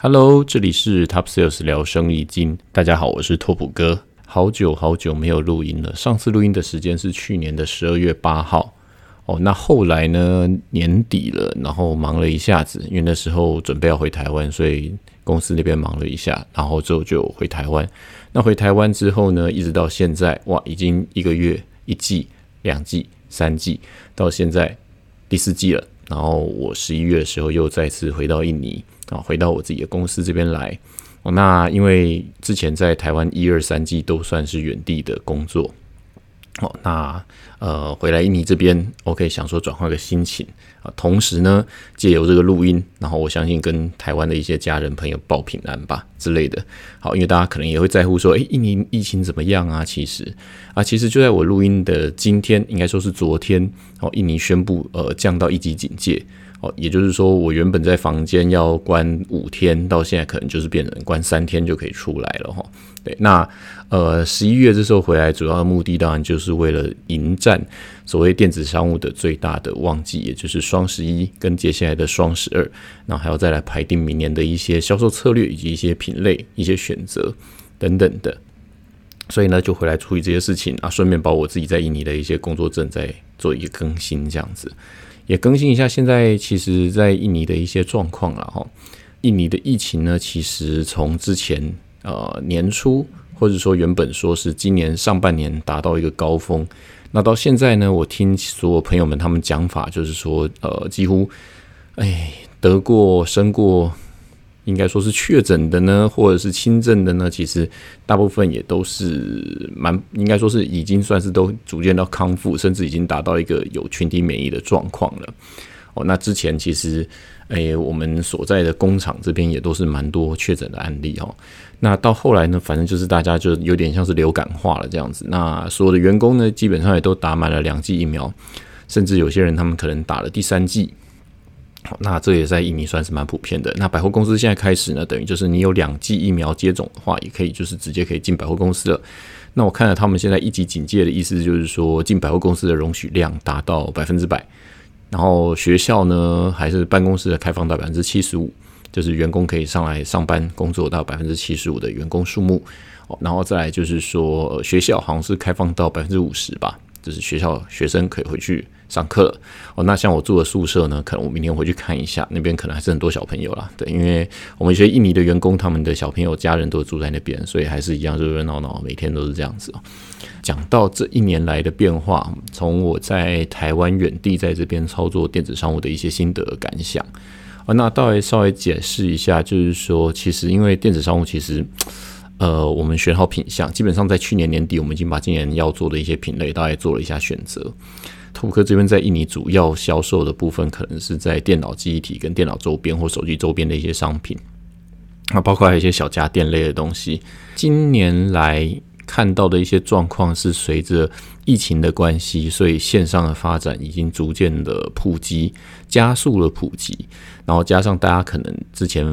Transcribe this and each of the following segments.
Hello，这里是 Top Sales 聊生意经。大家好，我是拓普哥。好久好久没有录音了，上次录音的时间是去年的十二月八号。哦，那后来呢？年底了，然后忙了一下子，因为那时候准备要回台湾，所以公司那边忙了一下，然后之后就回台湾。那回台湾之后呢，一直到现在，哇，已经一个月、一季、两季、三季，到现在第四季了。然后我十一月的时候又再次回到印尼。啊，回到我自己的公司这边来。那因为之前在台湾一二三季都算是远地的工作。哦，那呃，回来印尼这边，OK，想说转换个心情啊，同时呢，借由这个录音，然后我相信跟台湾的一些家人朋友报平安吧之类的。好，因为大家可能也会在乎说，诶，印尼疫情怎么样啊？其实啊，其实就在我录音的今天，应该说是昨天，哦，印尼宣布呃降到一级警戒。哦，也就是说，我原本在房间要关五天，到现在可能就是变成关三天就可以出来了哈。对，那呃十一月这时候回来，主要的目的当然就是为了迎战所谓电子商务的最大的旺季，也就是双十一跟接下来的双十二，那还要再来排定明年的一些销售策略以及一些品类、一些选择等等的。所以呢，就回来处理这些事情啊，顺便把我自己在印尼的一些工作证再做一个更新，这样子。也更新一下，现在其实，在印尼的一些状况了哈。印尼的疫情呢，其实从之前呃年初，或者说原本说是今年上半年达到一个高峰，那到现在呢，我听所有朋友们他们讲法，就是说呃几乎哎得过生过。应该说是确诊的呢，或者是轻症的呢，其实大部分也都是蛮应该说是已经算是都逐渐到康复，甚至已经达到一个有群体免疫的状况了。哦，那之前其实诶，我们所在的工厂这边也都是蛮多确诊的案例哦。那到后来呢，反正就是大家就有点像是流感化了这样子。那所有的员工呢，基本上也都打满了两剂疫苗，甚至有些人他们可能打了第三剂。那这也在印尼算是蛮普遍的。那百货公司现在开始呢，等于就是你有两剂疫苗接种的话，也可以就是直接可以进百货公司了。那我看了他们现在一级警戒的意思，就是说进百货公司的容许量达到百分之百，然后学校呢还是办公室的开放到百分之七十五，就是员工可以上来上班工作到百分之七十五的员工数目。然后再来就是说学校好像是开放到百分之五十吧，就是学校学生可以回去。上课哦，那像我住的宿舍呢，可能我明天回去看一下，那边可能还是很多小朋友啦。对，因为我们一些印尼的员工，他们的小朋友家人都住在那边，所以还是一样热热闹闹，每天都是这样子哦。讲到这一年来的变化，从我在台湾远地在这边操作电子商务的一些心得感想啊，那倒来稍微解释一下，就是说，其实因为电子商务，其实呃，我们选好品相，基本上在去年年底，我们已经把今年要做的一些品类大概做了一下选择。兔科这边在印尼主要销售的部分，可能是在电脑记忆体跟电脑周边或手机周边的一些商品，那包括还有一些小家电类的东西。今年来看到的一些状况是，随着疫情的关系，所以线上的发展已经逐渐的普及，加速了普及。然后加上大家可能之前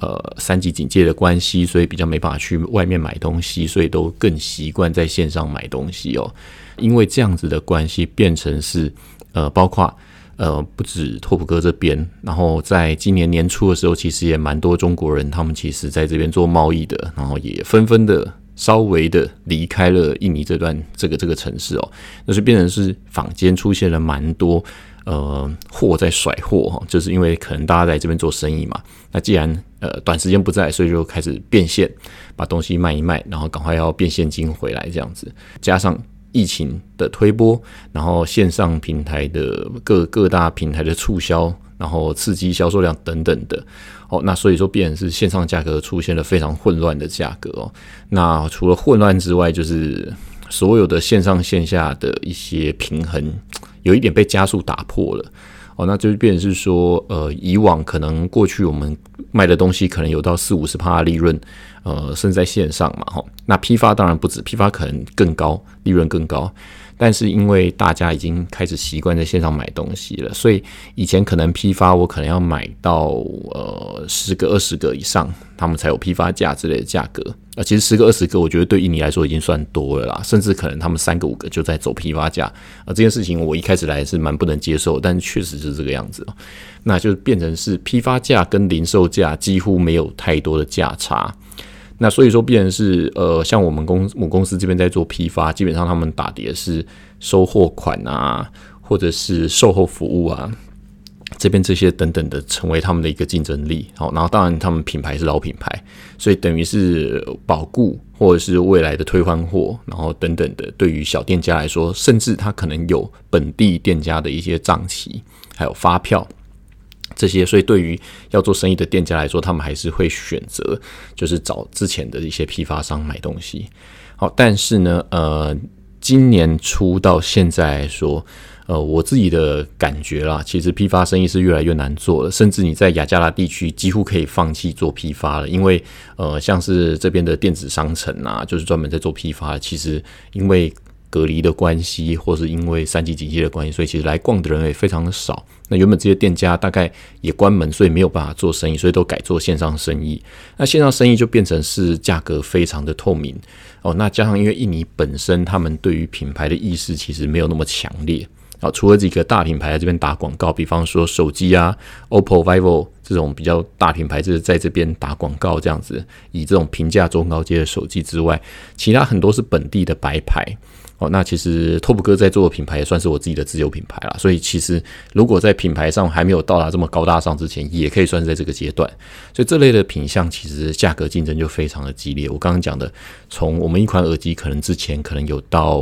呃三级警戒的关系，所以比较没办法去外面买东西，所以都更习惯在线上买东西哦。因为这样子的关系，变成是呃，包括呃，不止拓普哥这边，然后在今年年初的时候，其实也蛮多中国人，他们其实在这边做贸易的，然后也纷纷的稍微的离开了印尼这段这个这个城市哦，那是变成是坊间出现了蛮多呃货在甩货哈，就是因为可能大家在这边做生意嘛，那既然呃短时间不在，所以就开始变现，把东西卖一卖，然后赶快要变现金回来这样子，加上。疫情的推波，然后线上平台的各各大平台的促销，然后刺激销售量等等的，哦，那所以说，变是线上价格出现了非常混乱的价格哦。那除了混乱之外，就是所有的线上线下的一些平衡，有一点被加速打破了。哦，那就变成是说，呃，以往可能过去我们卖的东西可能有到四五十趴利润，呃，甚至在线上嘛，哈，那批发当然不止，批发可能更高，利润更高。但是因为大家已经开始习惯在线上买东西了，所以以前可能批发我可能要买到呃十个二十个以上，他们才有批发价之类的价格，啊，其实十个二十个，我觉得对印尼来说已经算多了啦，甚至可能他们三个五个就在走批发价啊。这件事情我一开始来是蛮不能接受，但确实是这个样子。那就变成是批发价跟零售价几乎没有太多的价差。那所以说，必然是呃，像我们公母公司这边在做批发，基本上他们打的是收货款啊，或者是售后服务啊。这边这些等等的，成为他们的一个竞争力。好，然后当然他们品牌是老品牌，所以等于是保固或者是未来的退换货，然后等等的，对于小店家来说，甚至他可能有本地店家的一些账期，还有发票这些，所以对于要做生意的店家来说，他们还是会选择就是找之前的一些批发商买东西。好，但是呢，呃，今年初到现在来说。呃，我自己的感觉啦，其实批发生意是越来越难做了，甚至你在雅加拉地区几乎可以放弃做批发了，因为呃，像是这边的电子商城啊，就是专门在做批发，其实因为隔离的关系，或是因为三级警戒的关系，所以其实来逛的人也非常的少。那原本这些店家大概也关门，所以没有办法做生意，所以都改做线上生意。那线上生意就变成是价格非常的透明哦。那加上因为印尼本身他们对于品牌的意识其实没有那么强烈。啊，除了几个大品牌在这边打广告，比方说手机啊，OPPO、VIVO 这种比较大品牌，就是在这边打广告这样子，以这种平价中高阶的手机之外，其他很多是本地的白牌。哦，那其实 TOP 哥在做的品牌也算是我自己的自有品牌啦，所以其实如果在品牌上还没有到达这么高大上之前，也可以算是在这个阶段。所以这类的品相其实价格竞争就非常的激烈。我刚刚讲的，从我们一款耳机可能之前可能有到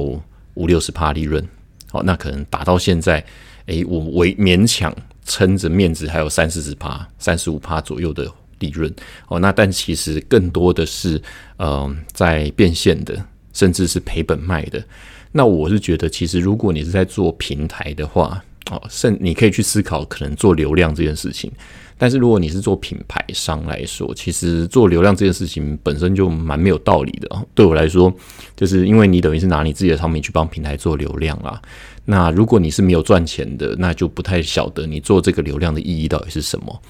五六十帕利润。好，那可能打到现在，诶，我为勉强撑着面子，还有三四十趴、三十五趴左右的利润。哦，那但其实更多的是，嗯，在变现的，甚至是赔本卖的。那我是觉得，其实如果你是在做平台的话，哦，甚你可以去思考可能做流量这件事情。但是如果你是做品牌商来说，其实做流量这件事情本身就蛮没有道理的。对我来说，就是因为你等于是拿你自己的产品去帮平台做流量啊。那如果你是没有赚钱的，那就不太晓得你做这个流量的意义到底是什么。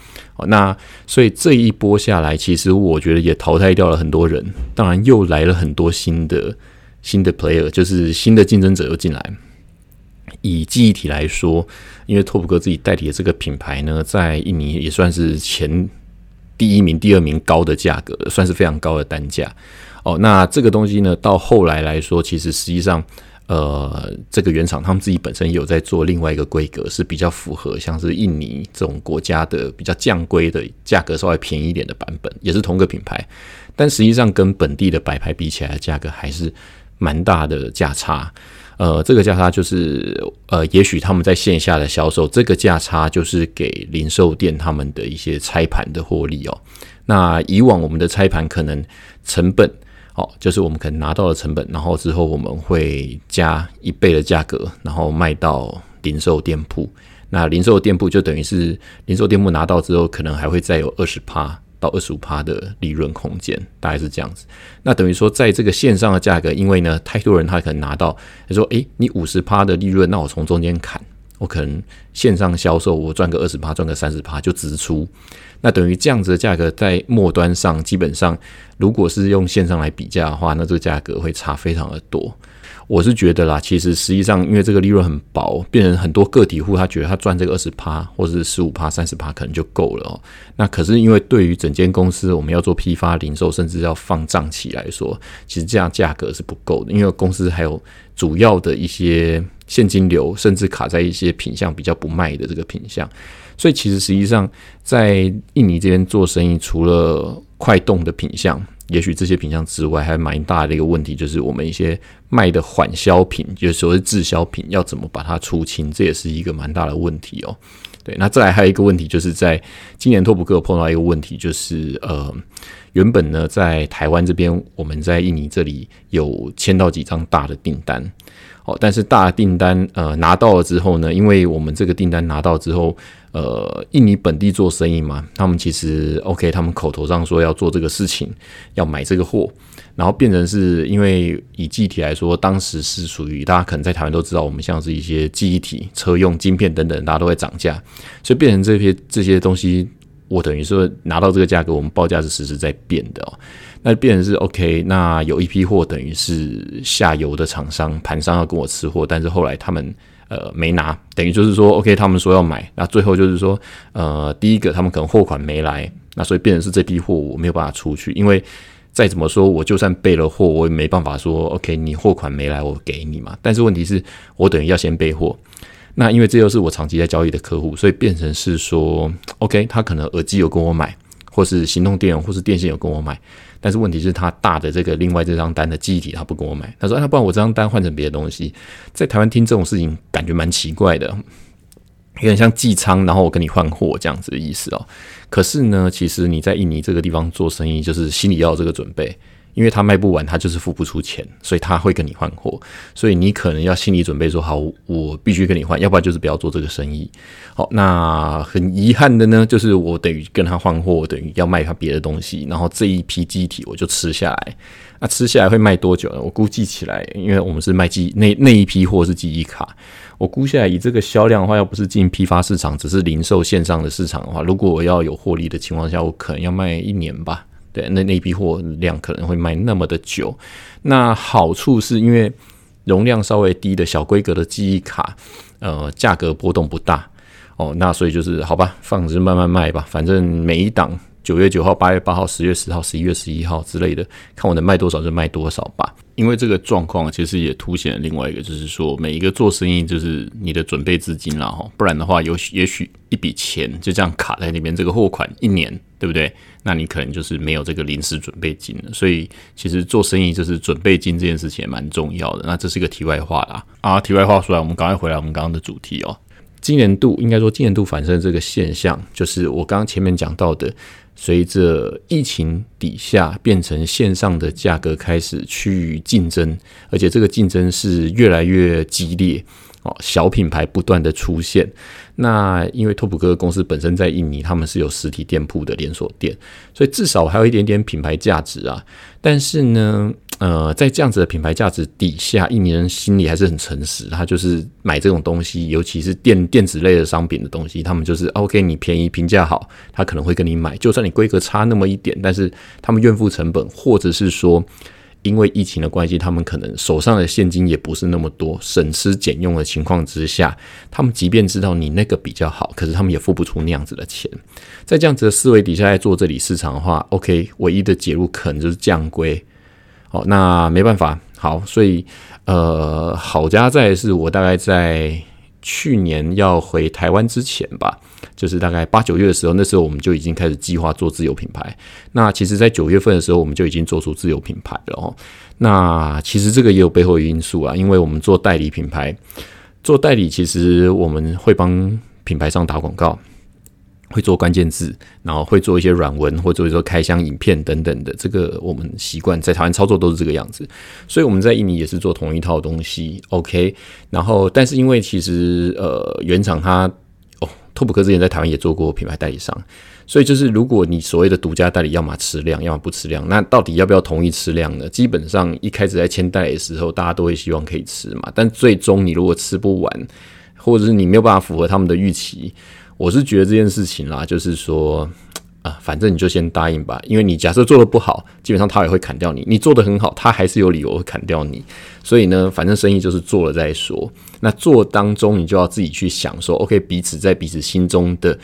那所以这一波下来，其实我觉得也淘汰掉了很多人，当然又来了很多新的新的 player，就是新的竞争者又进来。以记忆体来说，因为拓普哥自己代理的这个品牌呢，在印尼也算是前第一名、第二名高的价格，算是非常高的单价。哦，那这个东西呢，到后来来说，其实实际上，呃，这个原厂他们自己本身有在做另外一个规格，是比较符合像是印尼这种国家的比较降规的价格稍微便宜一点的版本，也是同个品牌，但实际上跟本地的白牌比起来，价格还是蛮大的价差。呃，这个价差就是，呃，也许他们在线下的销售，这个价差就是给零售店他们的一些拆盘的获利哦。那以往我们的拆盘可能成本，哦，就是我们可能拿到了成本，然后之后我们会加一倍的价格，然后卖到零售店铺。那零售店铺就等于是零售店铺拿到之后，可能还会再有二十趴。到二十五趴的利润空间，大概是这样子。那等于说，在这个线上的价格，因为呢，太多人他可能拿到，他说：“诶，你五十趴的利润，那我从中间砍，我可能线上销售我赚个二十趴，赚个三十趴就直出。那等于这样子的价格，在末端上，基本上如果是用线上来比价的话，那这个价格会差非常的多。”我是觉得啦，其实实际上，因为这个利润很薄，变成很多个体户，他觉得他赚这个二十趴或者是十五趴、三十趴可能就够了哦。那可是因为对于整间公司，我们要做批发、零售，甚至要放账期来说，其实这样价格是不够的。因为公司还有主要的一些现金流，甚至卡在一些品相比较不卖的这个品相，所以其实实际上在印尼这边做生意，除了快动的品相。也许这些品相之外，还蛮大的一个问题，就是我们一些卖的缓销品，就是所谓滞销品，要怎么把它出清，这也是一个蛮大的问题哦。对，那再来还有一个问题，就是在今年托普克碰到一个问题，就是呃，原本呢在台湾这边，我们在印尼这里有签到几张大的订单，哦，但是大订单呃拿到了之后呢，因为我们这个订单拿到之后。呃，印尼本地做生意嘛，他们其实 OK，他们口头上说要做这个事情，要买这个货，然后变成是因为以记忆体来说，当时是属于大家可能在台湾都知道，我们像是一些记忆体、车用晶片等等，大家都在涨价，所以变成这些这些东西我等于说拿到这个价格，我们报价是实时在变的哦。那变成是 OK，那有一批货等于是下游的厂商盘商要跟我吃货，但是后来他们呃没拿，等于就是说 OK，他们说要买，那最后就是说呃第一个他们可能货款没来，那所以变成是这批货我没有办法出去，因为再怎么说我就算备了货，我也没办法说 OK 你货款没来我给你嘛。但是问题是我等于要先备货，那因为这又是我长期在交易的客户，所以变成是说 OK 他可能耳机有跟我买，或是行动电或是电线有跟我买。但是问题是，他大的这个另外这张单的记忆体他不跟我买，他说：“那不然我这张单换成别的东西。”在台湾听这种事情，感觉蛮奇怪的，有点像寄仓，然后我跟你换货这样子的意思哦。可是呢，其实你在印尼这个地方做生意，就是心里要有这个准备。因为他卖不完，他就是付不出钱，所以他会跟你换货，所以你可能要心理准备说好，我必须跟你换，要不然就是不要做这个生意。好，那很遗憾的呢，就是我等于跟他换货，等于要卖他别的东西，然后这一批机体我就吃下来。那吃下来会卖多久呢？我估计起来，因为我们是卖记那那一批货是记忆卡，我估下来以这个销量的话，要不是进批发市场，只是零售线上的市场的话，如果我要有获利的情况下，我可能要卖一年吧。那那批货量可能会卖那么的久。那好处是因为容量稍微低的小规格的记忆卡，呃，价格波动不大哦。那所以就是好吧，放着慢慢卖吧，反正每一档九月九号、八月八号、十月十号、十一月十一号之类的，看我能卖多少就卖多少吧。因为这个状况其实也凸显了另外一个，就是说每一个做生意就是你的准备资金了哈，不然的话有也许一笔钱就这样卡在那边，这个货款一年对不对？那你可能就是没有这个临时准备金了。所以其实做生意就是准备金这件事情也蛮重要的。那这是一个题外话啦啊，题外话说来，我们赶快回来我们刚刚的主题哦。今年度应该说今年度反射这个现象，就是我刚刚前面讲到的。随着疫情底下变成线上的价格开始去竞争，而且这个竞争是越来越激烈小品牌不断的出现。那因为拓普哥公司本身在印尼，他们是有实体店铺的连锁店，所以至少还有一点点品牌价值啊。但是呢，呃，在这样子的品牌价值底下，印尼人心里还是很诚实，他就是买这种东西，尤其是电电子类的商品的东西，他们就是 OK，你便宜、评价好，他可能会跟你买，就算你规格差那么一点，但是他们愿付成本，或者是说。因为疫情的关系，他们可能手上的现金也不是那么多，省吃俭用的情况之下，他们即便知道你那个比较好，可是他们也付不出那样子的钱。在这样子的思维底下来做这里市场的话，OK，唯一的解路可能就是降规。好，那没办法，好，所以呃，好家在是我大概在去年要回台湾之前吧。就是大概八九月的时候，那时候我们就已经开始计划做自有品牌。那其实，在九月份的时候，我们就已经做出自有品牌了哦。那其实这个也有背后因素啊，因为我们做代理品牌，做代理其实我们会帮品牌商打广告，会做关键字，然后会做一些软文，或者说开箱影片等等的。这个我们习惯在台湾操作都是这个样子，所以我们在印尼也是做同一套东西。OK，然后但是因为其实呃原厂它哦。拓普克之前在台湾也做过品牌代理商，所以就是如果你所谓的独家代理，要么吃量，要么不吃量，那到底要不要同意吃量呢？基本上一开始在签代理的时候，大家都会希望可以吃嘛，但最终你如果吃不完，或者是你没有办法符合他们的预期，我是觉得这件事情啦，就是说。啊，反正你就先答应吧，因为你假设做的不好，基本上他也会砍掉你；你做的很好，他还是有理由会砍掉你。所以呢，反正生意就是做了再说。那做当中，你就要自己去想说，OK，彼此在彼此心中的。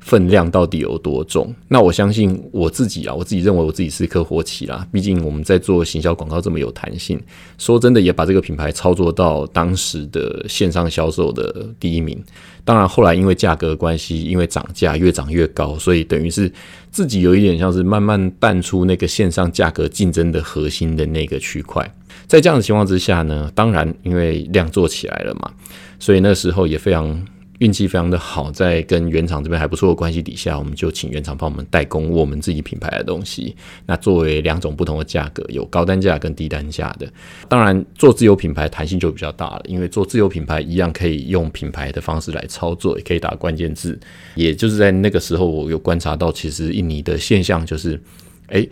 分量到底有多重？那我相信我自己啊，我自己认为我自己是一颗活棋啦。毕竟我们在做行销广告这么有弹性，说真的也把这个品牌操作到当时的线上销售的第一名。当然后来因为价格关系，因为涨价越涨越高，所以等于是自己有一点像是慢慢淡出那个线上价格竞争的核心的那个区块。在这样的情况之下呢，当然因为量做起来了嘛，所以那时候也非常。运气非常的好，在跟原厂这边还不错的关系底下，我们就请原厂帮我们代工我们自己品牌的东西。那作为两种不同的价格，有高单价跟低单价的。当然，做自有品牌弹性就比较大了，因为做自有品牌一样可以用品牌的方式来操作，也可以打关键字。也就是在那个时候，我有观察到，其实印尼的现象就是，诶，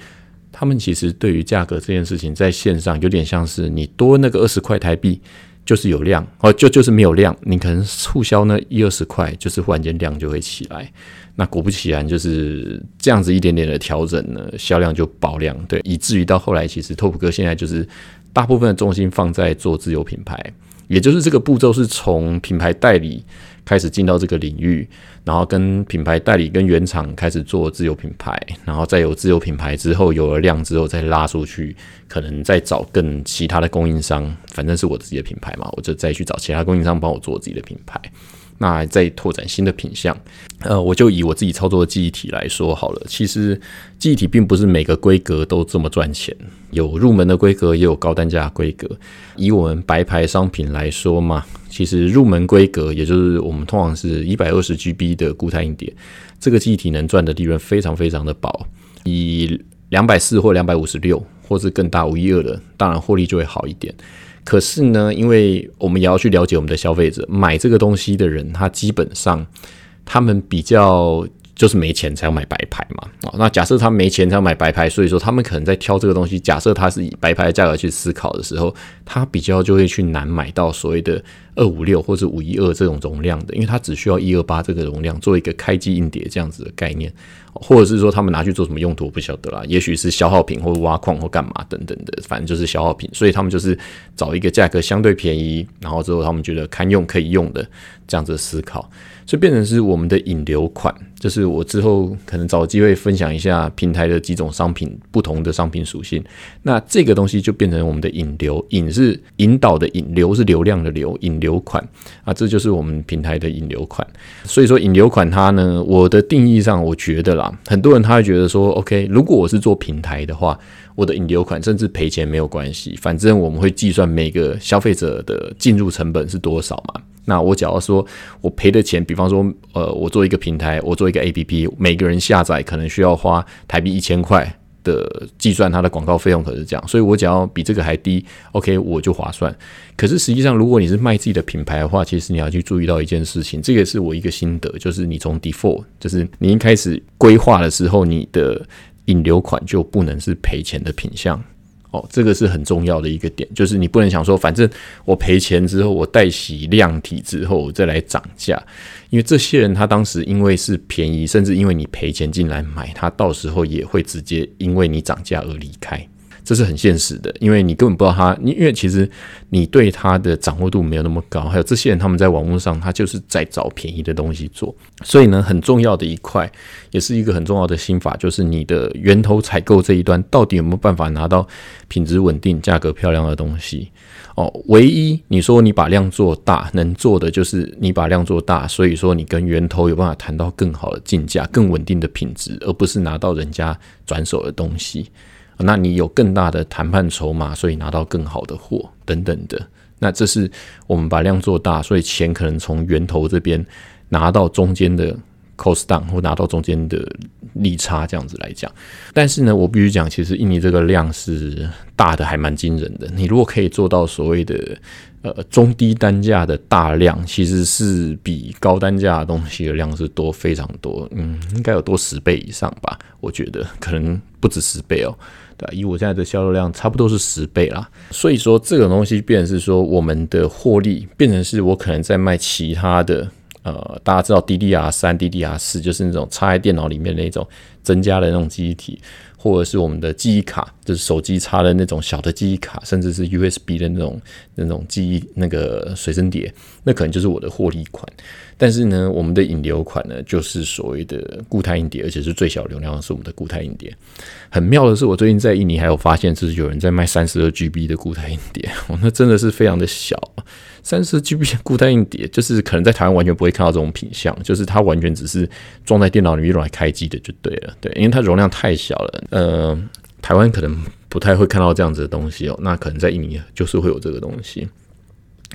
他们其实对于价格这件事情，在线上有点像是你多那个二十块台币。就是有量哦，就就是没有量，你可能促销呢一二十块，就是忽然间量就会起来。那果不其然，就是这样子一点点的调整呢，销量就爆量，对，以至于到后来，其实拓普哥现在就是大部分的重心放在做自有品牌，也就是这个步骤是从品牌代理开始进到这个领域，然后跟品牌代理跟原厂开始做自有品牌，然后再有自有品牌之后有了量之后再拉出去，可能再找更其他的供应商，反正是我自己的品牌嘛，我就再去找其他供应商帮我做自己的品牌。那再拓展新的品相，呃，我就以我自己操作的记忆体来说好了。其实记忆体并不是每个规格都这么赚钱，有入门的规格，也有高单价规格。以我们白牌商品来说嘛，其实入门规格，也就是我们通常是一百二十 GB 的固态硬碟，这个记忆体能赚的利润非常非常的薄。以两百四或两百五十六，或是更大五一二的，当然获利就会好一点。可是呢，因为我们也要去了解我们的消费者，买这个东西的人，他基本上他们比较就是没钱才要买白牌嘛。哦，那假设他没钱才要买白牌，所以说他们可能在挑这个东西。假设他是以白牌的价格去思考的时候，他比较就会去难买到所谓的二五六或者五一二这种容量的，因为他只需要一二八这个容量做一个开机硬碟这样子的概念。或者是说他们拿去做什么用途，不晓得啦。也许是消耗品，或挖矿或干嘛等等的，反正就是消耗品。所以他们就是找一个价格相对便宜，然后之后他们觉得堪用可以用的这样子思考，所以变成是我们的引流款。就是我之后可能找机会分享一下平台的几种商品不同的商品属性。那这个东西就变成我们的引流，引是引导的引流是流量的流，引流款啊，这就是我们平台的引流款。所以说引流款它呢，我的定义上我觉得啦。很多人他会觉得说，OK，如果我是做平台的话，我的引流款甚至赔钱没有关系，反正我们会计算每个消费者的进入成本是多少嘛。那我假如说我赔的钱，比方说，呃，我做一个平台，我做一个 APP，每个人下载可能需要花台币一千块。的计算它的广告费用可是这样，所以我只要比这个还低，OK，我就划算。可是实际上，如果你是卖自己的品牌的话，其实你要去注意到一件事情，这个是我一个心得，就是你从 default，就是你一开始规划的时候，你的引流款就不能是赔钱的品相。哦，这个是很重要的一个点，就是你不能想说，反正我赔钱之后，我带洗量体之后再来涨价，因为这些人他当时因为是便宜，甚至因为你赔钱进来买，他到时候也会直接因为你涨价而离开。这是很现实的，因为你根本不知道他，因为其实你对他的掌握度没有那么高，还有这些人他们在网络上，他就是在找便宜的东西做，所以呢，很重要的一块，也是一个很重要的心法，就是你的源头采购这一端到底有没有办法拿到品质稳定、价格漂亮的东西哦。唯一你说你把量做大，能做的就是你把量做大，所以说你跟源头有办法谈到更好的进价、更稳定的品质，而不是拿到人家转手的东西。那你有更大的谈判筹码，所以拿到更好的货等等的。那这是我们把量做大，所以钱可能从源头这边拿到中间的 cost down，或拿到中间的利差这样子来讲。但是呢，我必须讲，其实印尼这个量是大的，还蛮惊人的。你如果可以做到所谓的呃中低单价的大量，其实是比高单价的东西的量是多非常多。嗯，应该有多十倍以上吧？我觉得可能不止十倍哦。对，以我现在的销售量，差不多是十倍啦。所以说，这个东西变成是说，我们的获利变成是我可能在卖其他的，呃，大家知道 DDR 三、DDR 四，就是那种插在电脑里面那种增加的那种记忆体，或者是我们的记忆卡，就是手机插的那种小的记忆卡，甚至是 USB 的那种那种记忆那个随身碟，那可能就是我的获利款。但是呢，我们的引流款呢，就是所谓的固态硬碟，而且是最小流量是我们的固态硬碟。很妙的是，我最近在印尼还有发现，就是有人在卖三十二 GB 的固态硬碟，那真的是非常的小，三十 GB 固态硬碟，就是可能在台湾完全不会看到这种品相，就是它完全只是装在电脑里面用来开机的就对了，对，因为它容量太小了，呃，台湾可能不太会看到这样子的东西哦，那可能在印尼就是会有这个东西。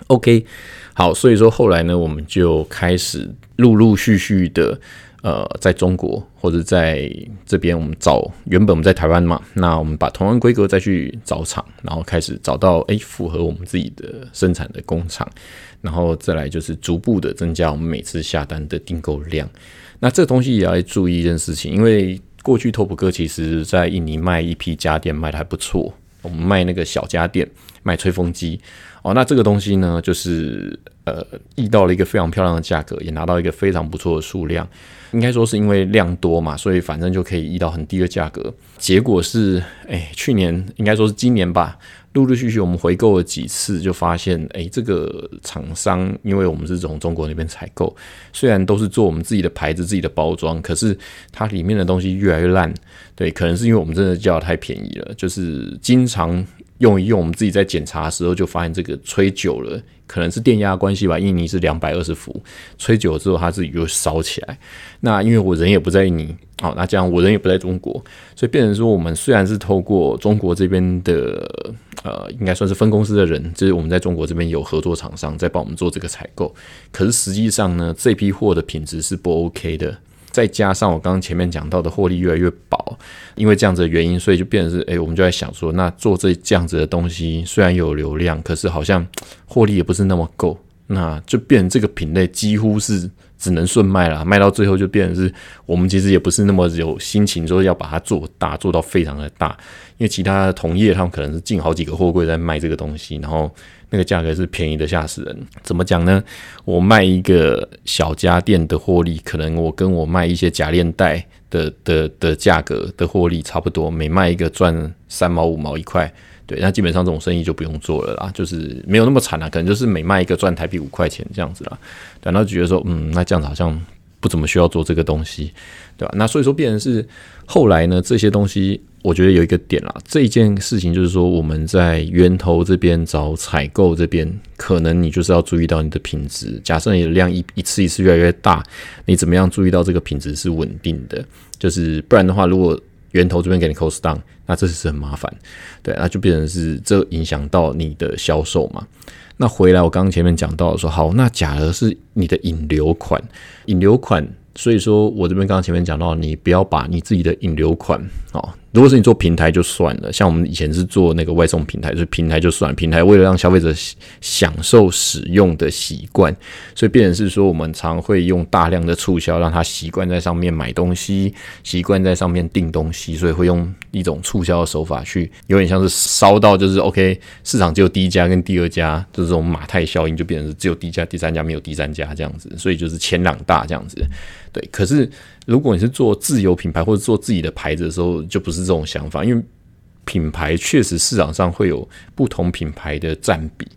OK，好，所以说后来呢，我们就开始陆陆续续的，呃，在中国或者在这边，我们找原本我们在台湾嘛，那我们把同样规格再去找厂，然后开始找到诶符合我们自己的生产的工厂，然后再来就是逐步的增加我们每次下单的订购量。那这个东西也要注意一件事情，因为过去拓普哥其实在印尼卖一批家电卖的还不错。我们卖那个小家电，卖吹风机哦。那这个东西呢，就是呃，遇到了一个非常漂亮的价格，也拿到一个非常不错的数量。应该说是因为量多嘛，所以反正就可以遇到很低的价格。结果是，哎，去年应该说是今年吧。陆陆续续，我们回购了几次，就发现，哎，这个厂商，因为我们是从中国那边采购，虽然都是做我们自己的牌子、自己的包装，可是它里面的东西越来越烂。对，可能是因为我们真的叫太便宜了，就是经常用一用，我们自己在检查的时候就发现，这个吹久了，可能是电压关系吧。印尼是两百二十伏，吹久了之后，它自己就烧起来。那因为我人也不在印尼，好，那这样我人也不在中国，所以变成说，我们虽然是透过中国这边的。呃，应该算是分公司的人，就是我们在中国这边有合作厂商在帮我们做这个采购。可是实际上呢，这批货的品质是不 OK 的。再加上我刚刚前面讲到的获利越来越薄，因为这样子的原因，所以就变成是，哎，我们就在想说，那做这这样子的东西，虽然有流量，可是好像获利也不是那么够，那就变成这个品类几乎是。只能顺卖了，卖到最后就变成是我们其实也不是那么有心情说要把它做大，做到非常的大，因为其他同业他们可能是进好几个货柜在卖这个东西，然后那个价格是便宜的吓死人。怎么讲呢？我卖一个小家电的获利，可能我跟我卖一些假链带的的的价格的获利差不多，每卖一个赚三毛五毛一块。对，那基本上这种生意就不用做了啦，就是没有那么惨啦，可能就是每卖一个赚台币五块钱这样子啦。然后觉得说，嗯，那这样子好像不怎么需要做这个东西，对吧？那所以说，变成是后来呢，这些东西我觉得有一个点啦，这一件事情就是说，我们在源头这边找采购这边，可能你就是要注意到你的品质。假设你的量一一次一次越来越大，你怎么样注意到这个品质是稳定的？就是不然的话，如果源头这边给你 cost down，那这是很麻烦，对，那就变成是这影响到你的销售嘛。那回来我刚刚前面讲到说，好，那假如是你的引流款，引流款，所以说我这边刚刚前面讲到，你不要把你自己的引流款哦。如果是你做平台就算了，像我们以前是做那个外送平台，所以平台就算平台为了让消费者享受使用的习惯，所以变成是说我们常会用大量的促销，让他习惯在上面买东西，习惯在上面订东西，所以会用一种促销的手法去，有点像是烧到就是 OK，市场只有第一家跟第二家，就是这种马太效应，就变成是只有第一家、第三家没有第三家这样子，所以就是前两大这样子，对，可是。如果你是做自有品牌或者做自己的牌子的时候，就不是这种想法，因为品牌确实市场上会有不同品牌的占比，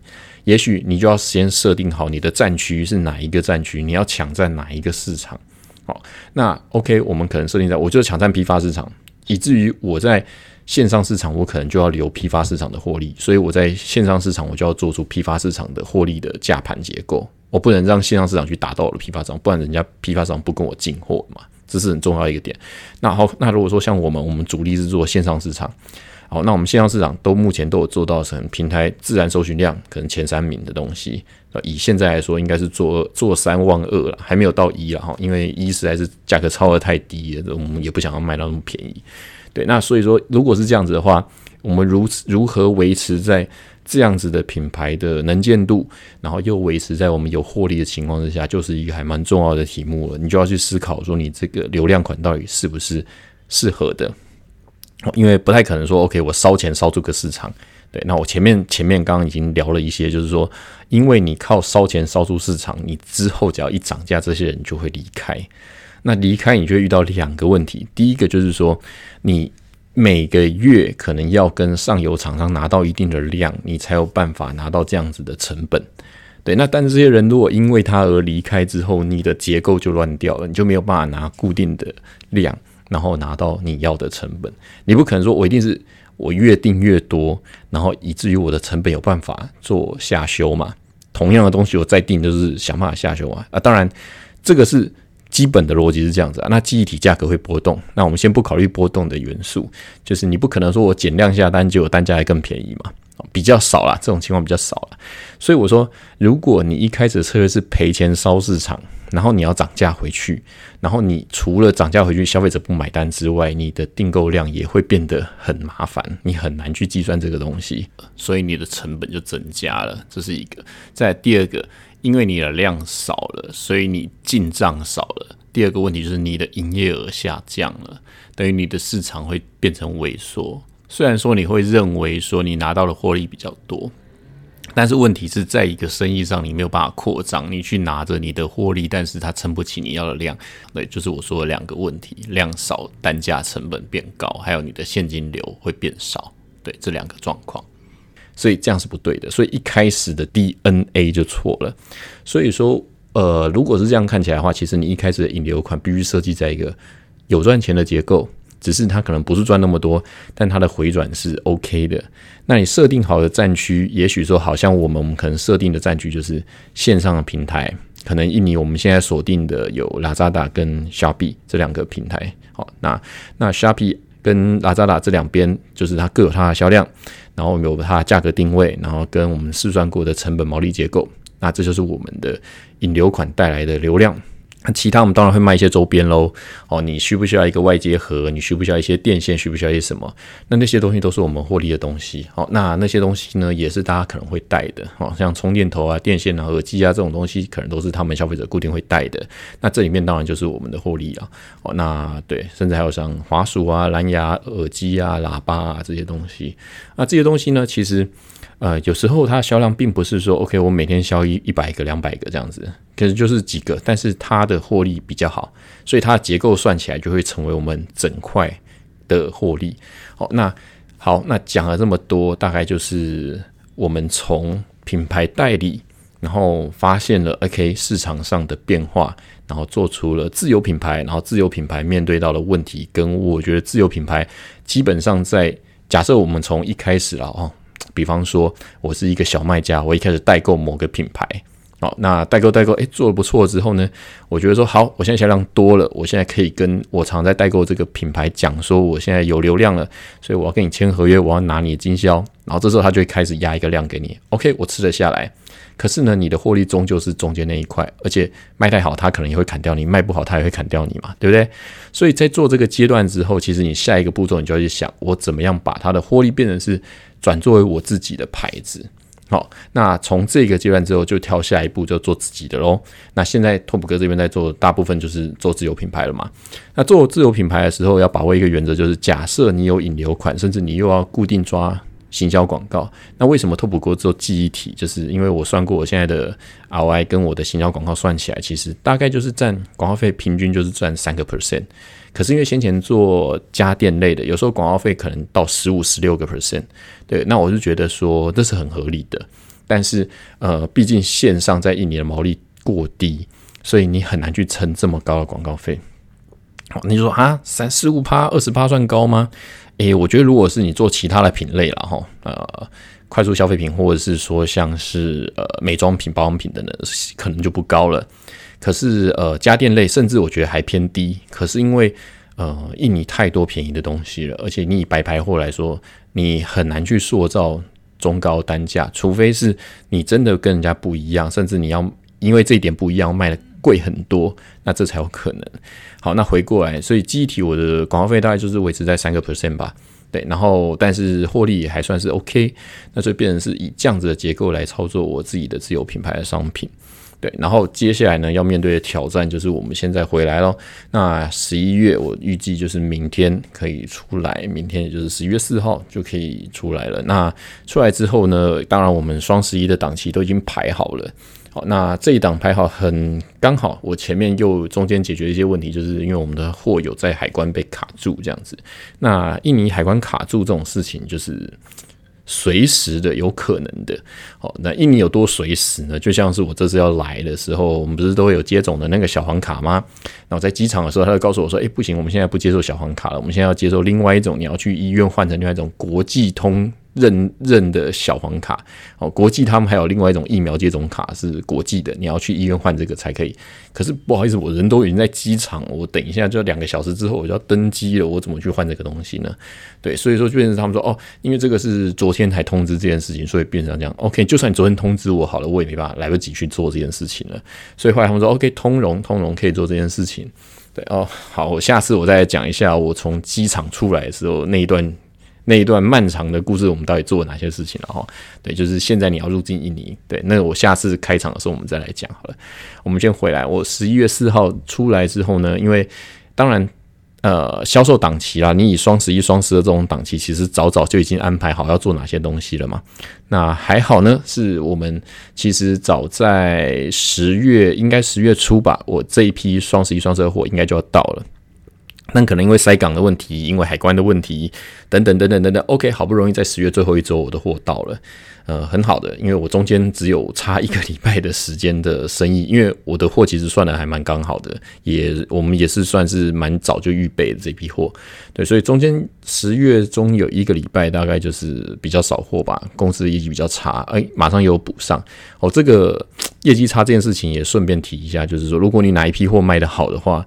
也许你就要先设定好你的战区是哪一个战区，你要抢占哪一个市场。好，那 OK，我们可能设定在我就抢占批发市场，以至于我在线上市场我可能就要留批发市场的获利，所以我在线上市场我就要做出批发市场的获利的价盘结构，我不能让线上市场去打到我的批发商，不然人家批发商不跟我进货嘛。这是很重要一个点。那好，那如果说像我们，我们主力是做线上市场，好，那我们线上市场都目前都有做到成平台自然搜寻量可能前三名的东西。以现在来说，应该是做做三万二了，还没有到一了哈，因为一实在是价格超的太低了，我们也不想要卖到那么便宜。对，那所以说，如果是这样子的话，我们如如何维持在？这样子的品牌的能见度，然后又维持在我们有获利的情况之下，就是一个还蛮重要的题目了。你就要去思考说，你这个流量款到底是不是适合的？因为不太可能说，OK，我烧钱烧出个市场。对，那我前面前面刚刚已经聊了一些，就是说，因为你靠烧钱烧出市场，你之后只要一涨价，这些人就会离开。那离开，你就会遇到两个问题。第一个就是说，你。每个月可能要跟上游厂商拿到一定的量，你才有办法拿到这样子的成本。对，那但是这些人如果因为他而离开之后，你的结构就乱掉了，你就没有办法拿固定的量，然后拿到你要的成本。你不可能说我一定是我越订越多，然后以至于我的成本有办法做下修嘛？同样的东西我再订就是想办法下修啊啊！当然这个是。基本的逻辑是这样子啊，那记忆体价格会波动，那我们先不考虑波动的元素，就是你不可能说我减量下单，结果单价还更便宜嘛，比较少啦，这种情况比较少了。所以我说，如果你一开始策略是赔钱烧市场，然后你要涨价回去，然后你除了涨价回去，消费者不买单之外，你的订购量也会变得很麻烦，你很难去计算这个东西，所以你的成本就增加了，这是一个。再第二个。因为你的量少了，所以你进账少了。第二个问题就是你的营业额下降了，等于你的市场会变成萎缩。虽然说你会认为说你拿到的获利比较多。但是问题是在一个生意上，你没有办法扩张，你去拿着你的获利，但是它撑不起你要的量，对，就是我说的两个问题：量少，单价成本变高，还有你的现金流会变少，对，这两个状况，所以这样是不对的。所以一开始的 DNA 就错了。所以说，呃，如果是这样看起来的话，其实你一开始的引流款必须设计在一个有赚钱的结构。只是它可能不是赚那么多，但它的回转是 OK 的。那你设定好的战区，也许说好像我们我们可能设定的战区就是线上的平台，可能印尼我们现在锁定的有拉扎达跟 Shopee 这两个平台。好，那那 Shopee 跟拉扎达这两边就是它各有它的销量，然后有它的价格定位，然后跟我们试算过的成本毛利结构，那这就是我们的引流款带来的流量。那其他我们当然会卖一些周边喽，哦，你需不需要一个外接盒？你需不需要一些电线？需不需要一些什么？那那些东西都是我们获利的东西。好，那那些东西呢，也是大家可能会带的。哦，像充电头啊、电线啊、耳机啊这种东西，可能都是他们消费者固定会带的。那这里面当然就是我们的获利啊。哦，那对，甚至还有像滑鼠啊、蓝牙耳机啊、喇叭啊这些东西。那这些东西呢，其实。呃，有时候它销量并不是说 OK，我每天销一一百个、两百个这样子，可能就是几个，但是它的获利比较好，所以它的结构算起来就会成为我们整块的获利。好，那好，那讲了这么多，大概就是我们从品牌代理，然后发现了 OK 市场上的变化，然后做出了自有品牌，然后自有品牌面对到的问题，跟我觉得自有品牌基本上在假设我们从一开始了哦。比方说，我是一个小卖家，我一开始代购某个品牌，好，那代购代购，诶，做的不错之后呢，我觉得说好，我现在销量多了，我现在可以跟我常在代购这个品牌讲说，我现在有流量了，所以我要跟你签合约，我要拿你的经销，然后这时候他就会开始压一个量给你，OK，我吃得下来。可是呢，你的获利终究是中间那一块，而且卖太好，他可能也会砍掉你；卖不好，他也会砍掉你嘛，对不对？所以在做这个阶段之后，其实你下一个步骤，你就要去想，我怎么样把它的获利变成是转作为我自己的牌子。好，那从这个阶段之后，就跳下一步，就做自己的喽。那现在拓普哥这边在做，大部分就是做自有品牌了嘛。那做自有品牌的时候，要把握一个原则，就是假设你有引流款，甚至你又要固定抓。行销广告，那为什么拓普哥做记忆体？就是因为我算过，我现在的 ROI 跟我的行销广告算起来，其实大概就是占广告费平均就是赚三个 percent。可是因为先前做家电类的，有时候广告费可能到十五、十六个 percent。对，那我就觉得说这是很合理的。但是呃，毕竟线上在印尼的毛利过低，所以你很难去撑这么高的广告费。好，你说啊，三十五趴、二十趴算高吗？诶，我觉得如果是你做其他的品类了哈，呃，快速消费品或者是说像是呃美妆品、保养品等等，可能就不高了。可是呃家电类，甚至我觉得还偏低。可是因为呃印尼太多便宜的东西了，而且你以白牌货来说，你很难去塑造中高单价，除非是你真的跟人家不一样，甚至你要因为这一点不一样卖的贵很多，那这才有可能。好，那回过来，所以记忆体我的广告费大概就是维持在三个 percent 吧，对，然后但是获利也还算是 OK，那就变成是以这样子的结构来操作我自己的自有品牌的商品，对，然后接下来呢要面对的挑战就是我们现在回来咯。那十一月我预计就是明天可以出来，明天也就是十一月四号就可以出来了。那出来之后呢，当然我们双十一的档期都已经排好了。那这一档排好很刚好，我前面又中间解决一些问题，就是因为我们的货有在海关被卡住这样子。那印尼海关卡住这种事情，就是随时的有可能的。好，那印尼有多随时呢？就像是我这次要来的时候，我们不是都会有接种的那个小黄卡吗？然后在机场的时候，他就告诉我说：“哎，不行，我们现在不接受小黄卡了，我们现在要接受另外一种，你要去医院换成另外一种国际通。”认认的小黄卡哦，国际他们还有另外一种疫苗接种卡是国际的，你要去医院换这个才可以。可是不好意思，我人都已经在机场，我等一下就两个小时之后我就要登机了，我怎么去换这个东西呢？对，所以说就变成他们说哦，因为这个是昨天才通知这件事情，所以变成这样。OK，就算你昨天通知我好了，我也没办法来不及去做这件事情了。所以后来他们说 OK，通融通融可以做这件事情。对哦，好，我下次我再讲一下我从机场出来的时候那一段。那一段漫长的故事，我们到底做了哪些事情了哈？对，就是现在你要入境印尼，对，那我下次开场的时候我们再来讲好了。我们先回来，我十一月四号出来之后呢，因为当然，呃销售档期啦，你以双十一、双十二这种档期，其实早早就已经安排好要做哪些东西了嘛。那还好呢，是我们其实早在十月，应该十月初吧，我这一批双十一、双十二货应该就要到了。那可能因为塞港的问题，因为海关的问题，等等等等等等。OK，好不容易在十月最后一周，我的货到了，呃，很好的，因为我中间只有差一个礼拜的时间的生意，因为我的货其实算的还蛮刚好的，也我们也是算是蛮早就预备的这批货，对，所以中间十月中有一个礼拜大概就是比较少货吧，公司业绩比较差，哎，马上有补上。哦，这个业绩差这件事情也顺便提一下，就是说，如果你哪一批货卖的好的话。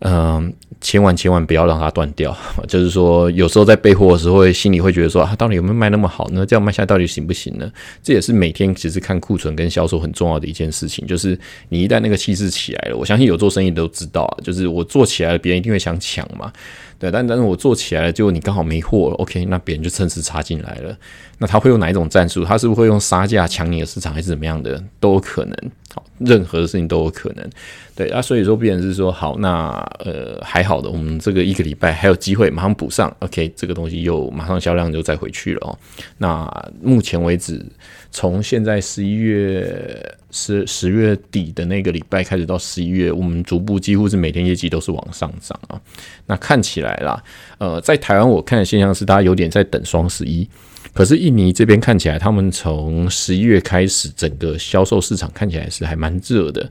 嗯，千万千万不要让它断掉。就是说，有时候在备货的时候，心里会觉得说，它到底有没有卖那么好呢？这样卖下来到底行不行呢？这也是每天其实看库存跟销售很重要的一件事情。就是你一旦那个气势起来了，我相信有做生意都知道。就是我做起来了，别人一定会想抢嘛。对，但但是我做起来了，结果你刚好没货，OK，那别人就趁势插进来了。那他会用哪一种战术？他是不是会用杀价抢你的市场，还是怎么样的？都有可能。任何的事情都有可能。对啊，所以说，别人是说好，那呃还好的，我们这个一个礼拜还有机会马上补上。OK，这个东西又马上销量就再回去了哦。那目前为止，从现在十一月十十月底的那个礼拜开始到十一月，我们逐步几乎是每天业绩都是往上涨啊。那看起来啦，呃，在台湾我看的现象是，大家有点在等双十一。可是印尼这边看起来，他们从十一月开始，整个销售市场看起来是还蛮热的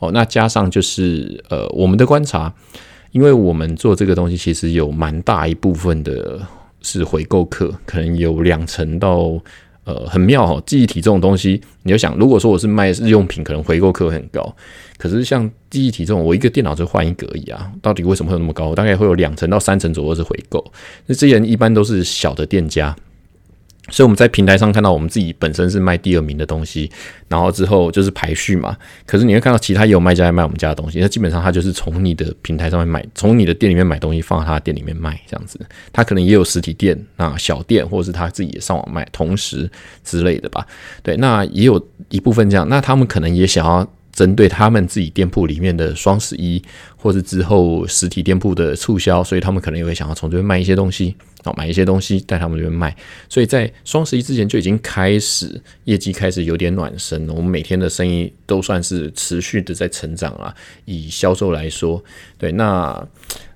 哦。那加上就是呃，我们的观察，因为我们做这个东西，其实有蛮大一部分的是回购客，可能有两成到呃很妙哦。记忆体这种东西，你就想，如果说我是卖日用品，可能回购客很高。可是像记忆体这种，我一个电脑就换一个而已啊，到底为什么会有那么高？大概会有两成到三成左右是回购。那这些人一般都是小的店家。所以我们在平台上看到我们自己本身是卖第二名的东西，然后之后就是排序嘛。可是你会看到其他也有卖家在卖我们家的东西，那基本上他就是从你的平台上面买，从你的店里面买东西放到他的店里面卖这样子。他可能也有实体店啊，小店或者是他自己也上网卖，同时之类的吧。对，那也有一部分这样，那他们可能也想要。针对他们自己店铺里面的双十一，或者之后实体店铺的促销，所以他们可能也会想要从这边卖一些东西，哦，买一些东西在他们这边卖。所以在双十一之前就已经开始业绩开始有点暖身了。我们每天的生意都算是持续的在成长啊。以销售来说，对，那。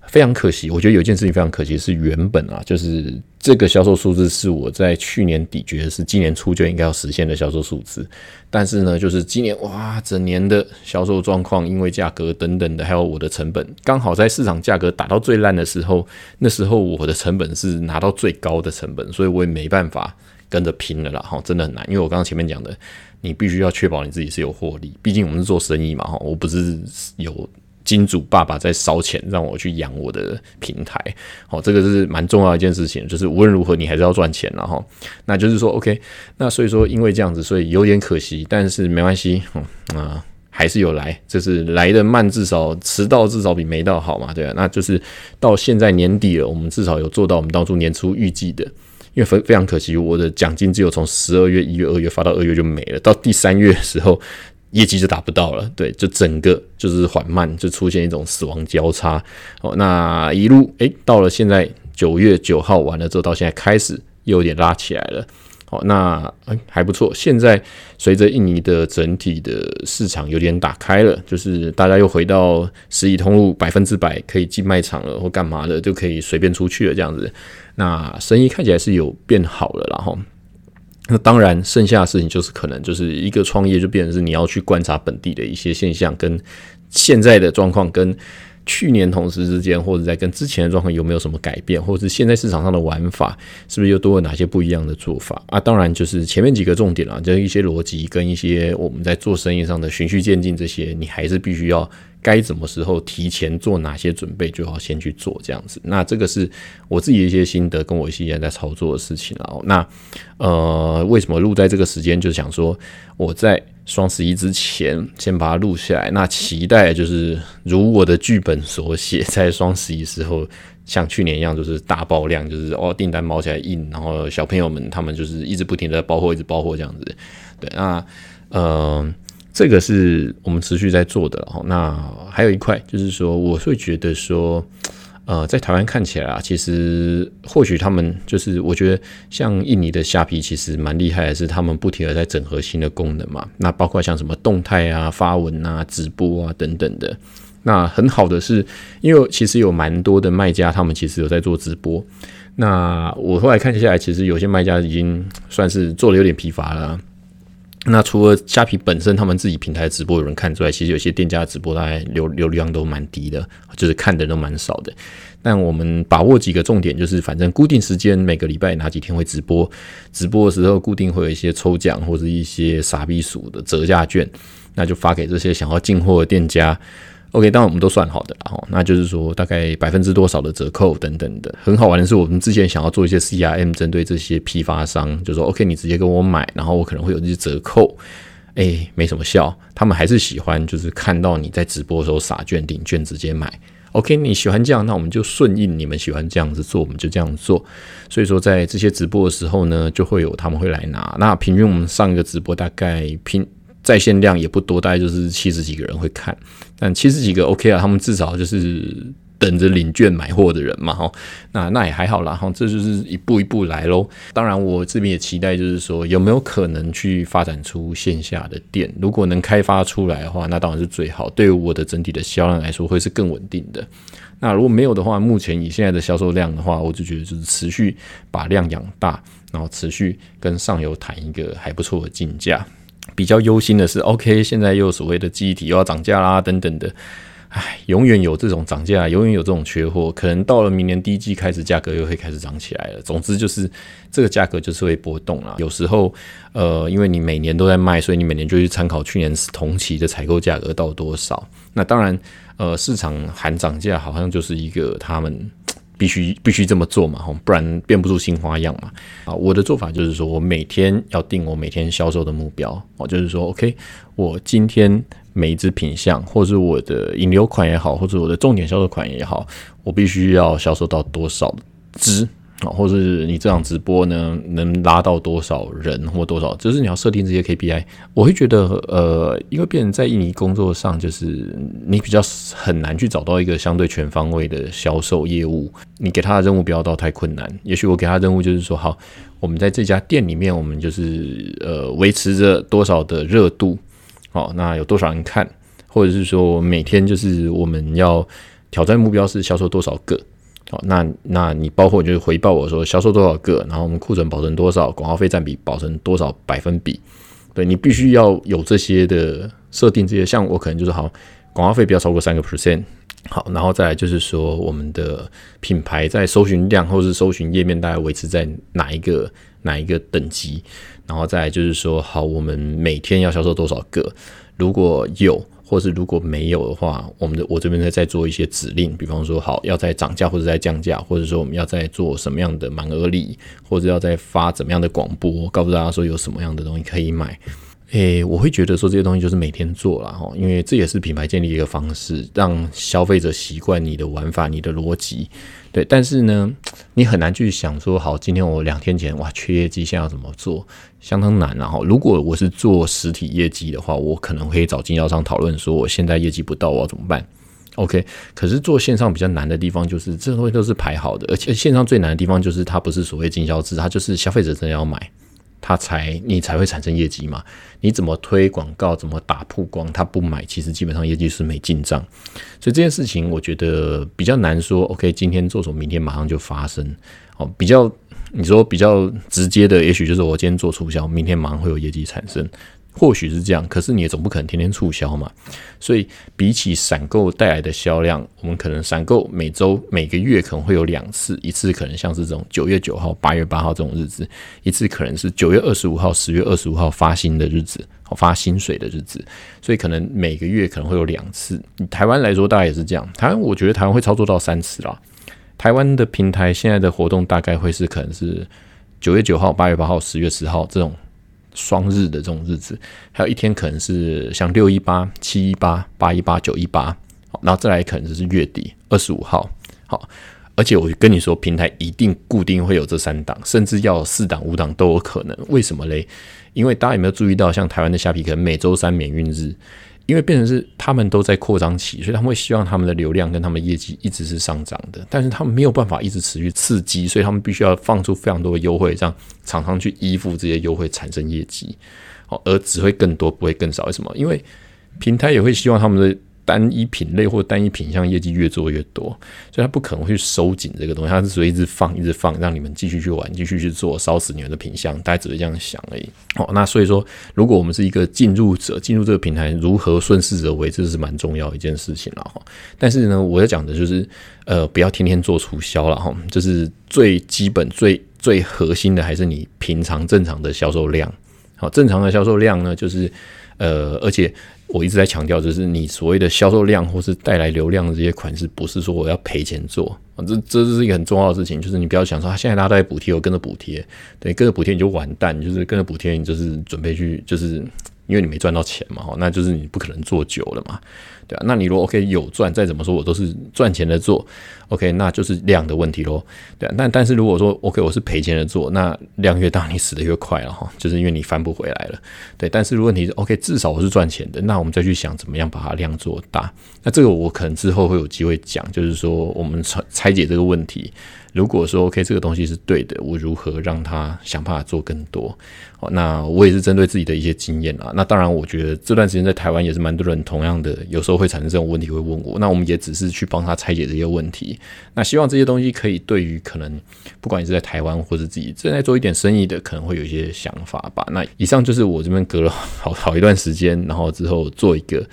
非常可惜，我觉得有一件事情非常可惜，是原本啊，就是这个销售数字是我在去年底觉得是今年初就应该要实现的销售数字，但是呢，就是今年哇，整年的销售状况，因为价格等等的，还有我的成本，刚好在市场价格打到最烂的时候，那时候我的成本是拿到最高的成本，所以我也没办法跟着拼了啦，哈，真的很难，因为我刚刚前面讲的，你必须要确保你自己是有获利，毕竟我们是做生意嘛，哈，我不是有。金主爸爸在烧钱让我去养我的平台，好，这个是蛮重要一件事情，就是无论如何你还是要赚钱了哈。那就是说，OK，那所以说因为这样子，所以有点可惜，但是没关系，啊，还是有来，就是来的慢，至少迟到至少比没到好嘛，对啊。那就是到现在年底了，我们至少有做到我们当初年初预计的，因为非非常可惜，我的奖金只有从十二月、一月、二月发到二月就没了，到第三月的时候。业绩就达不到了，对，就整个就是缓慢，就出现一种死亡交叉。哦，那一路诶，到了现在九月九号完了之后，到现在开始又有点拉起来了。好，那还不错。现在随着印尼的整体的市场有点打开了，就是大家又回到实体通路百分之百可以进卖场了，或干嘛的就可以随便出去了这样子。那生意看起来是有变好了，然后。那当然，剩下的事情就是可能就是一个创业，就变成是你要去观察本地的一些现象，跟现在的状况，跟去年同时之间，或者在跟之前的状况有没有什么改变，或者是现在市场上的玩法是不是又多了哪些不一样的做法啊？当然，就是前面几个重点啊，就是一些逻辑跟一些我们在做生意上的循序渐进，这些你还是必须要。该什么时候提前做哪些准备，就要先去做这样子。那这个是我自己的一些心得，跟我一些在操作的事情然后。那呃，为什么录在这个时间？就想说我在双十一之前先把它录下来。那期待就是如我的剧本所写，在双十一时候像去年一样，就是大爆量，就是哦订单冒起来印，然后小朋友们他们就是一直不停的包货，一直包货这样子。对，那嗯。这个是我们持续在做的哈。那还有一块就是说，我会觉得说，呃，在台湾看起来啊，其实或许他们就是我觉得像印尼的虾皮其实蛮厉害的，是他们不停的在整合新的功能嘛。那包括像什么动态啊、发文啊、直播啊等等的。那很好的是，因为其实有蛮多的卖家，他们其实有在做直播。那我后来看下来，其实有些卖家已经算是做的有点疲乏了。那除了虾皮本身他们自己平台直播有人看之外，其实有些店家直播大概流流量都蛮低的，就是看的人都蛮少的。但我们把握几个重点，就是反正固定时间每个礼拜哪几天会直播，直播的时候固定会有一些抽奖或者一些傻逼鼠的折价券，那就发给这些想要进货的店家。OK，当然我们都算好的，然后那就是说大概百分之多少的折扣等等的。很好玩的是，我们之前想要做一些 CRM，针对这些批发商，就说 OK，你直接跟我买，然后我可能会有这些折扣，哎，没什么效，他们还是喜欢就是看到你在直播的时候撒券领券直接买。OK，你喜欢这样，那我们就顺应你们喜欢这样子做，我们就这样做。所以说在这些直播的时候呢，就会有他们会来拿。那平均我们上一个直播大概平。在线量也不多，大概就是七十几个人会看，但七十几个 OK 啊，他们至少就是等着领券买货的人嘛，哈，那那也还好啦，哈，这就是一步一步来喽。当然，我这边也期待，就是说有没有可能去发展出线下的店，如果能开发出来的话，那当然是最好，对于我的整体的销量来说会是更稳定的。那如果没有的话，目前以现在的销售量的话，我就觉得就是持续把量养大，然后持续跟上游谈一个还不错的竞价。比较忧心的是，OK，现在又所谓的记忆体又要涨价啦，等等的，唉，永远有这种涨价，永远有这种缺货，可能到了明年第一季开始，价格又会开始涨起来了。总之就是这个价格就是会波动啦。有时候，呃，因为你每年都在卖，所以你每年就去参考去年同期的采购价格到多少。那当然，呃，市场喊涨价，好像就是一个他们。必须必须这么做嘛，不然变不出新花样嘛。啊，我的做法就是说我每天要定我每天销售的目标，哦，就是说，OK，我今天每一只品相，或者我的引流款也好，或者我的重点销售款也好，我必须要销售到多少只。啊，或是你这场直播呢，能拉到多少人或多少，就是你要设定这些 KPI。我会觉得，呃，因为别人在印尼工作上，就是你比较很难去找到一个相对全方位的销售业务。你给他的任务不要到太困难。也许我给他任务就是说，好，我们在这家店里面，我们就是呃维持着多少的热度，好，那有多少人看，或者是说每天就是我们要挑战目标是销售多少个。好，那那你包括就是回报我说销售多少个，然后我们库存保存多少，广告费占比保存多少百分比，对你必须要有这些的设定，这些像我可能就是好，广告费不要超过三个 percent，好，然后再来就是说我们的品牌在搜寻量或是搜寻页面大概维持在哪一个哪一个等级，然后再来就是说好，我们每天要销售多少个，如果有。或是如果没有的话，我们的我这边在再做一些指令，比方说好要再涨价或者再降价，或者说我们要在做什么样的满额礼，或者要在发怎么样的广播，告诉大家说有什么样的东西可以买。诶，我会觉得说这些东西就是每天做了哈，因为这也是品牌建立一个方式，让消费者习惯你的玩法、你的逻辑。对，但是呢，你很难去想说，好，今天我两天前哇缺业绩，现在要怎么做，相当难。然后，如果我是做实体业绩的话，我可能会找经销商讨论说，我现在业绩不到，我要怎么办？OK，可是做线上比较难的地方就是这东西都是排好的，而且线上最难的地方就是它不是所谓经销制，它就是消费者真的要买。他才你才会产生业绩嘛？你怎么推广告，怎么打曝光，他不买，其实基本上业绩是没进账。所以这件事情我觉得比较难说。OK，今天做什么，明天马上就发生。哦，比较你说比较直接的，也许就是我今天做促销，明天马上会有业绩产生。或许是这样，可是你也总不可能天天促销嘛。所以比起闪购带来的销量，我们可能闪购每周、每个月可能会有两次，一次可能像是这种九月九号、八月八号这种日子，一次可能是九月二十五号、十月二十五号发薪的日子，发薪水的日子。所以可能每个月可能会有两次。台湾来说，大概也是这样。台湾我觉得台湾会操作到三次啦。台湾的平台现在的活动大概会是可能是九月九号、八月八号、十月十号这种。双日的这种日子，还有一天可能是像六一八、七一八、八一八、九一八，然后再来可能就是月底二十五号。好，而且我跟你说，平台一定固定会有这三档，甚至要四档、五档都有可能。为什么嘞？因为大家有没有注意到，像台湾的虾皮，可能每周三免运日，因为变成是他们都在扩张期，所以他们会希望他们的流量跟他们业绩一直是上涨的，但是他们没有办法一直持续刺激，所以他们必须要放出非常多的优惠，让厂商去依附这些优惠产生业绩，好，而只会更多不会更少。为什么？因为平台也会希望他们的。单一品类或单一品项业绩越做越多，所以他不可能去收紧这个东西，他是所以一直放一直放，让你们继续去玩，继续去做，烧死你们的品项，大家只是这样想而已。哦，那所以说，如果我们是一个进入者，进入这个平台，如何顺势而为，这是蛮重要一件事情了哈。但是呢，我要讲的就是，呃，不要天天做促销了哈，就是最基本、最最核心的，还是你平常正常的销售量。好，正常的销售量呢，就是呃，而且。我一直在强调，就是你所谓的销售量或是带来流量的这些款式，不是说我要赔钱做啊，这这是一个很重要的事情。就是你不要想说，现在大家在补贴，我跟着补贴，对，跟着补贴你就完蛋，就是跟着补贴你就是准备去，就是因为你没赚到钱嘛，那就是你不可能做久了嘛。对啊，那你如果 OK 有赚，再怎么说我都是赚钱的做，OK，那就是量的问题咯。对啊，但但是如果说 OK 我是赔钱的做，那量越大你死的越快了哈，就是因为你翻不回来了。对，但是如果你是 OK，至少我是赚钱的，那我们再去想怎么样把它量做大。那这个我可能之后会有机会讲，就是说我们拆拆解这个问题。如果说 OK 这个东西是对的，我如何让他想办法做更多？哦，那我也是针对自己的一些经验啊。那当然，我觉得这段时间在台湾也是蛮多人同样的，有时候会产生这种问题会问我。那我们也只是去帮他拆解这些问题。那希望这些东西可以对于可能不管你是在台湾或者自己正在做一点生意的，可能会有一些想法吧。那以上就是我这边隔了好好一段时间，然后之后做一个。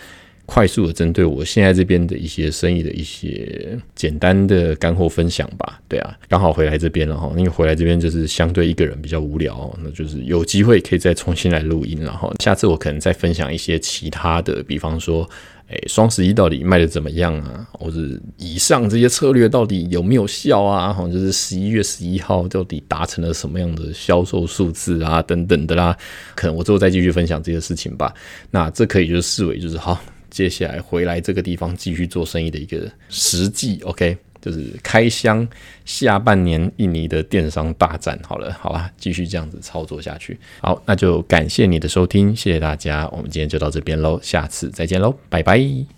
快速的针对我现在这边的一些生意的一些简单的干货分享吧，对啊，刚好回来这边了哈，因为回来这边就是相对一个人比较无聊，那就是有机会可以再重新来录音，然后下次我可能再分享一些其他的，比方说，诶，双十一到底卖的怎么样啊，或者以上这些策略到底有没有效啊，好像，就是十一月十一号到底达成了什么样的销售数字啊，等等的啦，可能我之后再继续分享这些事情吧。那这可以就是视为就是好。接下来回来这个地方继续做生意的一个实际，OK，就是开箱下半年印尼的电商大战。好了，好吧，继续这样子操作下去。好，那就感谢你的收听，谢谢大家，我们今天就到这边喽，下次再见喽，拜拜。